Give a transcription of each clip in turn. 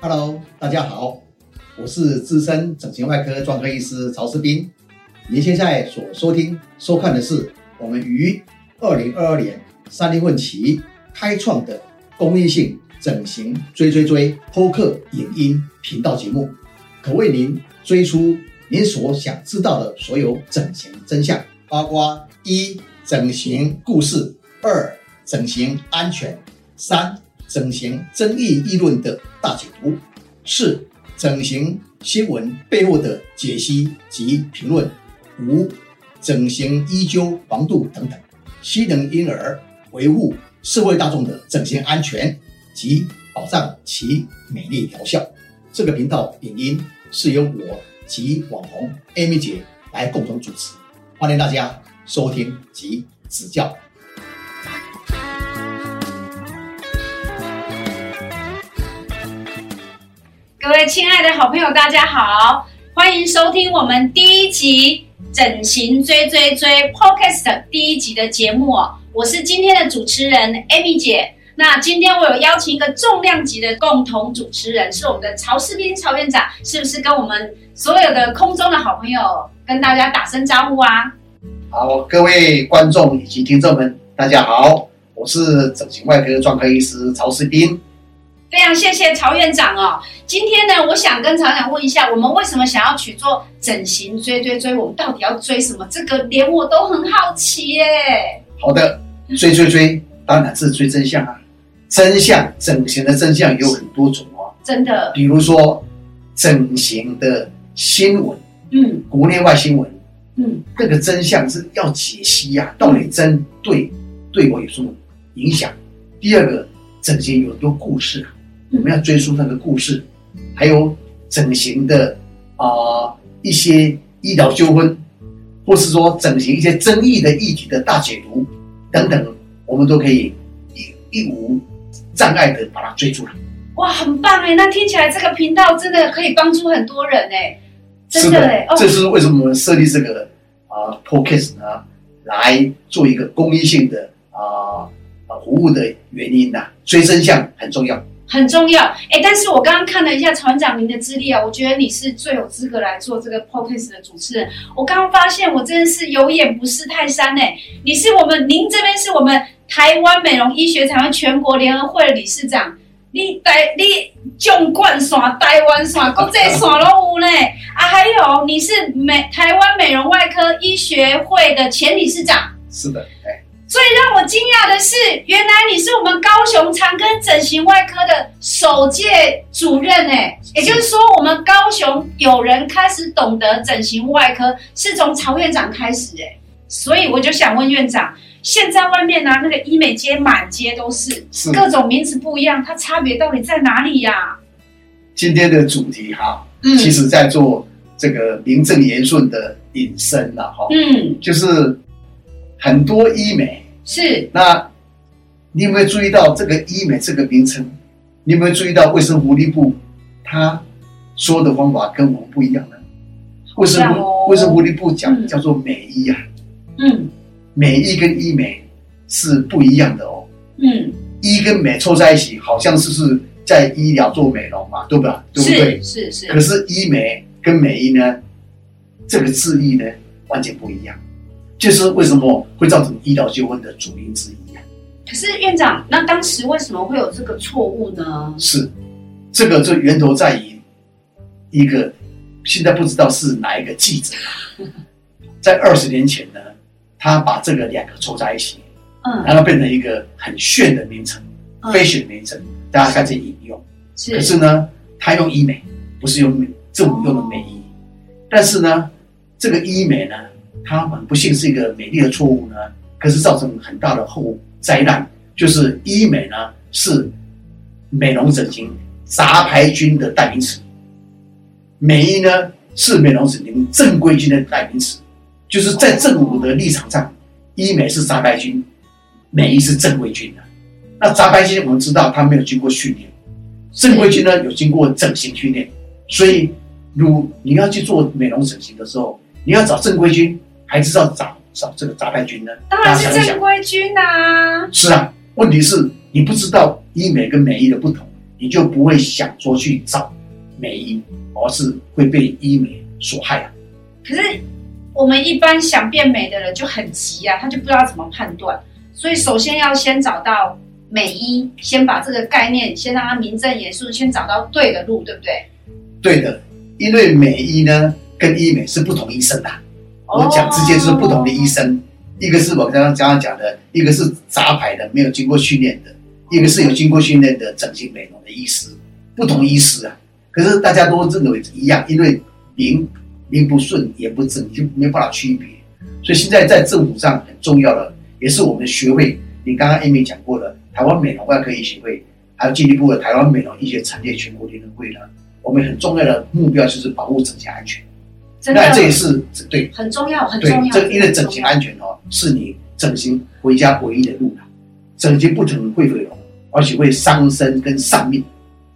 Hello，大家好，我是资深整形外科专科医师曹世斌。您现在所收听、收看的是我们于二零二二年三月份起开创的公益性整形追追追播客影音频道节目，可为您追出您所想知道的所有整形真相，包括一整形故事，二整形安全，三。整形争议议论的大解读，四整形新闻背后的解析及评论，五整形医纠防度等等，希能因而维护社会大众的整形安全及保障其美丽疗效。这个频道影音是由我及网红 Amy 姐来共同主持，欢迎大家收听及指教。各位亲爱的好朋友，大家好，欢迎收听我们第一集整形追追追 Podcast 第一集的节目哦。我是今天的主持人 Amy 姐。那今天我有邀请一个重量级的共同主持人，是我们的曹世斌曹院长，是不是跟我们所有的空中的好朋友跟大家打声招呼啊？好，各位观众以及听众们，大家好，我是整形外科专科医师曹世斌。非常谢谢曹院长哦。今天呢，我想跟曹院长问一下，我们为什么想要去做整形追追追？我们到底要追什么？这个连我都很好奇耶。好的，追追追，当然是追真相啊。真相，整形的真相有很多种哦。真的。比如说，整形的新闻，嗯，国内外新闻，嗯，这个真相是要解析呀，到底真对对我有什么影响？第二个，整形有很多故事。我们要追溯那个故事，还有整形的啊一些医疗纠纷，或是说整形一些争议的议题的大解读等等，我们都可以一一无障碍的把它追出来。哇，很棒哎！那听起来这个频道真的可以帮助很多人哎，真的哎，这是为什么我们设立这个啊 podcast 呢？来做一个公益性的啊啊服务的原因呐，追真相很重要。很重要，哎，但是我刚刚看了一下船长您的资历啊，我觉得你是最有资格来做这个 podcast 的主持人。我刚刚发现，我真的是有眼不识泰山哎，你是我们，您这边是我们台湾美容医学产全国联合会的理事长，你台你纵贯线台湾线国际线都有呢。啊，还有你是美台湾美容外科医学会的前理事长，是的，哎。最让我惊讶的是，原来你是我们高雄长庚整形外科的首届主任哎，也就是说，我们高雄有人开始懂得整形外科，是从曹院长开始哎，所以我就想问院长，现在外面呢那个医美街满街都是，各种名词不一样，它差别到底在哪里呀？今天的主题哈，嗯，其实在做这个名正言顺的引申了哈，嗯，就是很多医美。是，那你有没有注意到这个医美这个名称？你有没有注意到卫生福利部他说的方法跟我们不一样呢？卫生卫生福利部讲叫做美医啊，嗯，美医跟医美是不一样的哦，嗯，医跟美凑在一起，好像是是在医疗做美容嘛，对不对？对不对？是是。可是医美跟美医呢，这个字义呢完全不一样。就是为什么会造成医疗纠纷的主因之一啊？可是院长，那当时为什么会有这个错误呢？是，这个就源头在于一个现在不知道是哪一个记者，在二十年前呢，他把这个两个凑在一起，嗯，然后变成一个很炫的名称，非选名称，大家开始引用。是，可是呢，他用医美，不是用政府用的美医，但是呢，这个医美呢？它很不幸是一个美丽的错误呢，可是造成很大的后灾难，就是医美呢是美容整形杂牌军的代名词，美医呢是美容整形正规军的代名词，就是在政府的立场上，医美是杂牌军，美医是正规军的。那杂牌军我们知道他没有经过训练，正规军呢有经过整形训练，所以如你要去做美容整形的时候，你要找正规军。还知道找找这个杂牌军呢？当然是正规军呐。是啊，问题是你不知道医美跟美医的不同，你就不会想说去找美医，而是会被医美所害啊。可是我们一般想变美的人就很急啊，他就不知道怎么判断，所以首先要先找到美医，先把这个概念先让他名正言顺，先找到对的路，对不对？对的，因为美医呢跟医美是不同医生的，我讲直接就是不同的医生，一个是我刚刚刚刚讲的，一个是杂牌的，没有经过训练的，一个是有经过训练的整形美容的医师，不同医师啊。可是大家都认为一样，因为名名不顺言不正，你就没办法区别。所以现在在政府上很重要的，也是我们学会，你刚刚 Amy 讲过的，台湾美容外科医学会，还有进一步的台湾美容医学产业全国联合会呢，我们很重要的目标就是保护整形安全。真的那这也是对很重要，很重，要。这因为整形安全哦，是你整形回家唯一的路了。整形不仅会毁容，而且会伤身跟丧命。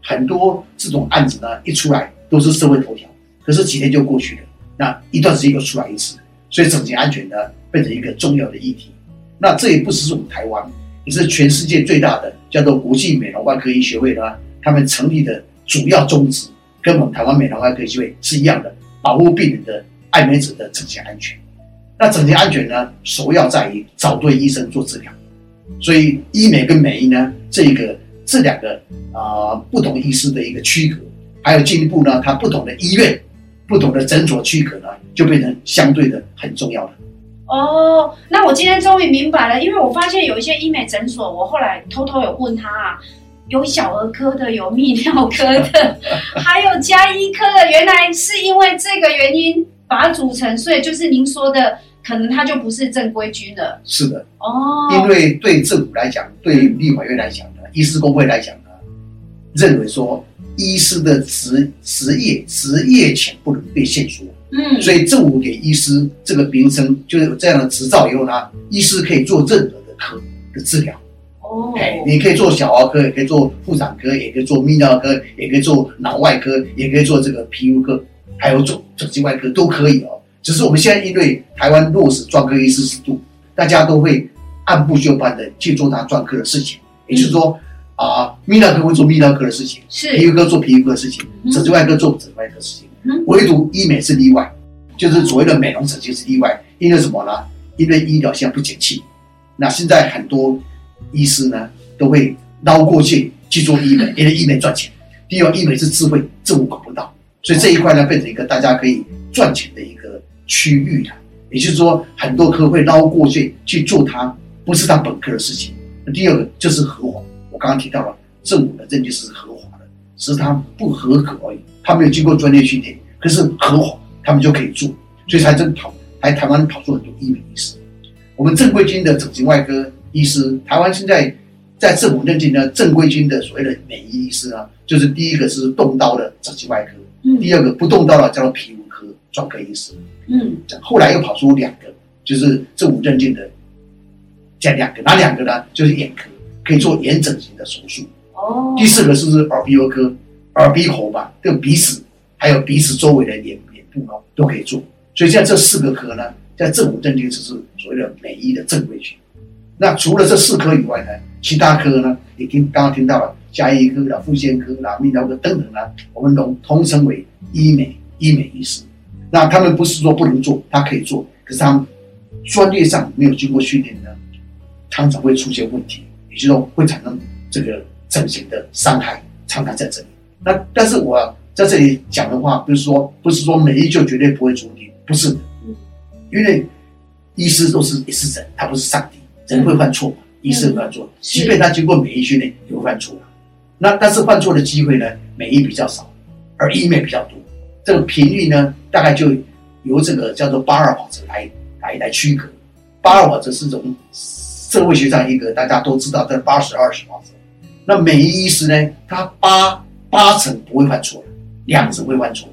很多这种案子呢，一出来都是社会头条，可是几天就过去了，那一段时间又出来一次，所以整形安全呢变成一个重要的议题。那这也不只是我们台湾，也是全世界最大的叫做国际美容外科医学会呢，他们成立的主要宗旨跟我们台湾美容外科医学会是一样的，保护病人的爱美者的整形安全。那整形安全呢，首要在于找对医生做治疗。所以医美跟美医呢，这个这两个啊、不同医师的一个区隔，还有进一步呢，它不同的医院、不同的诊所区隔呢，就变成相对的很重要了。哦，那我今天终于明白了，因为我发现有一些医美诊所，我后来偷偷有问他啊，有小儿科的，有泌尿科的，还有加医科的，原来是因为这个原因把它组成，所以就是您说的，可能它就不是正规军了。是的，哦，因为对政府来讲，对立法院来讲呢，医师工会来讲呢，认为说医师的职职业职业权不能被限缩。嗯，所以政府给医师这个名称，就是有这样的执照以后呢，医师可以做任何的科的治疗。哦，哎，你可以做小儿科，也可以做妇产科，也可以做泌尿科，也可以做脑外科，也可以做这个皮肤科，还有做整形外科都可以哦。只是我们现在因为台湾落实专科医师制度，大家都会按部就班的去做他专科的事情，也就是说啊，泌尿科会做泌尿科的事情，是皮肤科做皮肤科的事情，嗯整形外科做整形外科的事情嗯，唯独医美是例外，就是所谓的美容整形是例外。因为什么呢？因为医疗现在不景气，那现在很多医师呢都会捞过去去做医美，因为医美赚钱。第二，医美是智慧，政府管不到，所以这一块呢变成一个大家可以赚钱的一个区域了。也就是说，很多科会捞过去去做它不是他本科的事情。第二个就是合法，我刚刚提到了政府的认定是合法的，只是他不合格而已，他没有经过专业训练，可是合法，他们就可以做，所以才真跑，台台湾跑出很多医美医师。我们正规军的整形外科医师，台湾现在在政府认定的，正规军的所谓的美医医师呢，就是第一个是动刀的整形外科，嗯第二个不动刀的叫做皮肤科专科医师。嗯后来又跑出两个，就是政府认定的，这两个，哪两个呢？就是眼科，可以做眼整形的手术。哦，第四个是耳鼻喉科，耳鼻喉吧，这个鼻子还有鼻子周围的脸脸部哦，都可以做。所以现在这四个科呢，在政府认定只是所谓的美医的正规军。那除了这四科以外呢，其他科呢，也听刚刚听到了，加医科啦、妇产科啦、泌尿科等等呢，我们统统称为医美医美医师。那他们不是说不能做，他可以做，可是他们专业上没有经过训练呢，常常会出现问题，也就是说会产生这个整形的伤害，常常在这里。那但是我在这里讲的话，不是说不是说美医就绝对不会出问题，不是的，因为医师都是也是人，他不是上帝，人会犯错嘛，医师会犯错，即便他经过免疫训练也会犯错那但是犯错的机会呢，免疫比较少，而医美比较多。这个频率呢，大概就由这个叫做八二法则来来来区隔。八二法则是从社会学上一个大家都知道的八十二十法则。那美医医师呢，他八八成不会犯错，两成会犯错。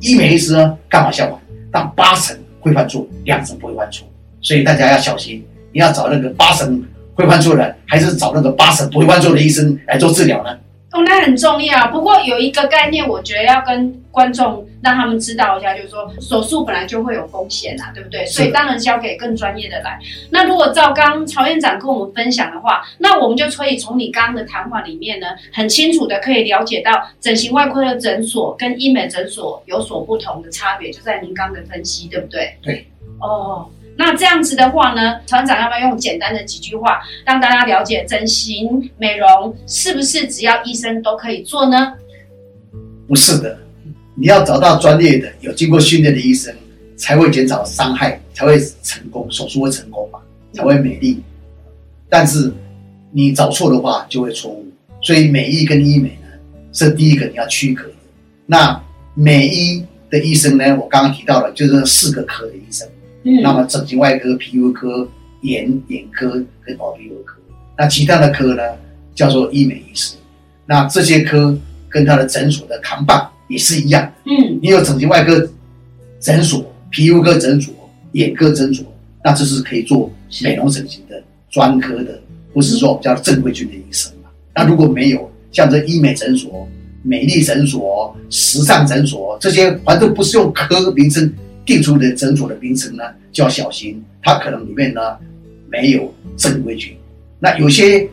医美医师呢，刚好相反，但八成会犯错，两成不会犯错。所以大家要小心，你要找那个八神会犯错的，还是找那个八神不会犯错的医生来做治疗呢？哦，那很重要。不过有一个概念，我觉得要跟观众让他们知道一下，就是说手术本来就会有风险啊，对不对？所以当然交给更专业的来。那如果照刚曹院长跟我们分享的话，那我们就可以从你刚刚的谈话里面呢，很清楚的可以了解到整形外科的诊所跟医美诊所有所不同的差别，就在您刚的分析，对不对？对。哦。那这样子的话呢，厂长要不要用简单的几句话让大家了解整形美容是不是只要医生都可以做呢？不是的，你要找到专业的、有经过训练的医生，才会减少伤害，才会成功，手术会成功嘛，才会美丽。但是你找错的话就会错误，所以美医跟医美呢是第一个你要区隔的。那美医的医生呢，我刚刚提到了，就是四个科的医生。那么整形外科、皮肤科、眼眼科跟耳鼻喉科，那其他的科呢叫做医美医师。那这些科跟他的诊所的扛棒也是一样。嗯，你有整形外科诊所、皮肤科诊所、眼科诊所，那这是可以做美容整形的专科的，不是说我们叫正规军的医生嘛？那如果没有像这医美诊所、美丽诊所、时尚诊所这些，反正不是用科名称。定出的诊所的名称呢，就要小心，它可能里面呢没有正规军。那有些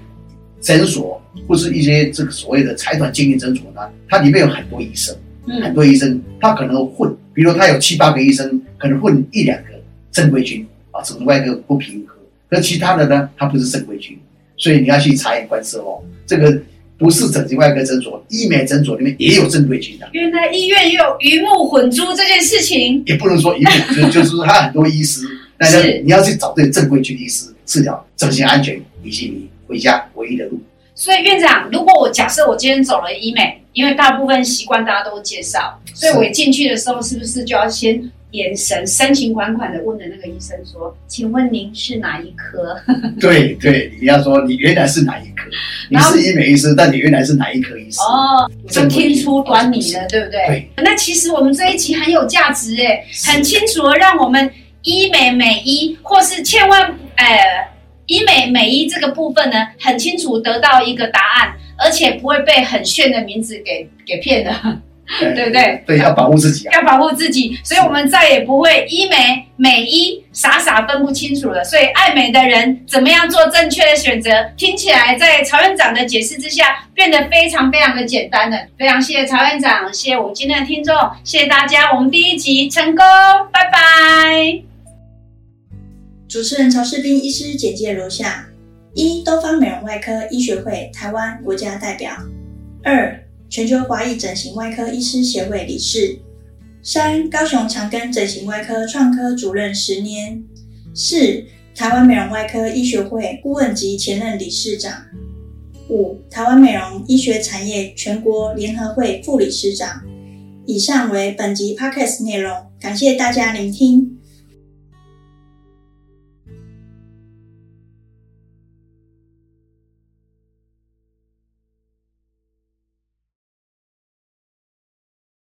诊所或是一些这个所谓的财团经营诊所呢，它里面有很多医生，很多医生，他可能混，比如他有七八个医生，可能混一两个正规军啊，整个外科不平衡，可其他的呢，他不是正规军，所以你要去察言观色哦，这个。不是整形外科诊所，医美诊所里面也有正规军的。原来医院也有鱼目混珠这件事情，也不能说鱼目混珠，就是说他很多医师，但是你要去找对正规军医师治疗整形安全，以及你回家唯一的路。所以院长，如果我假设我今天走了医美，因为大部分习惯大家都介绍，所以我进去的时候是不是就要先？眼神深情款款的问的那个医生说：“请问您是哪一科？” 对对，你要说你原来是哪一科？你是医美医师，但你原来是哪一科医师？哦，就听出端倪了，对不对？对。那其实我们这一集很有价值诶，很清楚的让我们医美美医或是千万呃医美美医这个部分呢，很清楚得到一个答案，而且不会被很炫的名字给给骗了。对不对？对，要保护自己，要保护自己，所以我们再也不会医美美医傻傻分不清楚了。所以爱美的人怎么样做正确的选择？听起来在曹院长的解释之下，变得非常非常的简单了。非常谢谢曹院长，谢谢我们今天的听众，谢谢大家，我们第一集成功，拜拜。主持人曹世斌医师简介如下：一、东方美容外科医学会台湾国家代表；二。全球华裔整形外科医师协会理事，三高雄长庚整形外科创科主任十年，四台湾美容外科医学会顾问及前任理事长，五台湾美容医学产业全国联合会副理事长。以上为本集 podcast 内容，感谢大家聆听。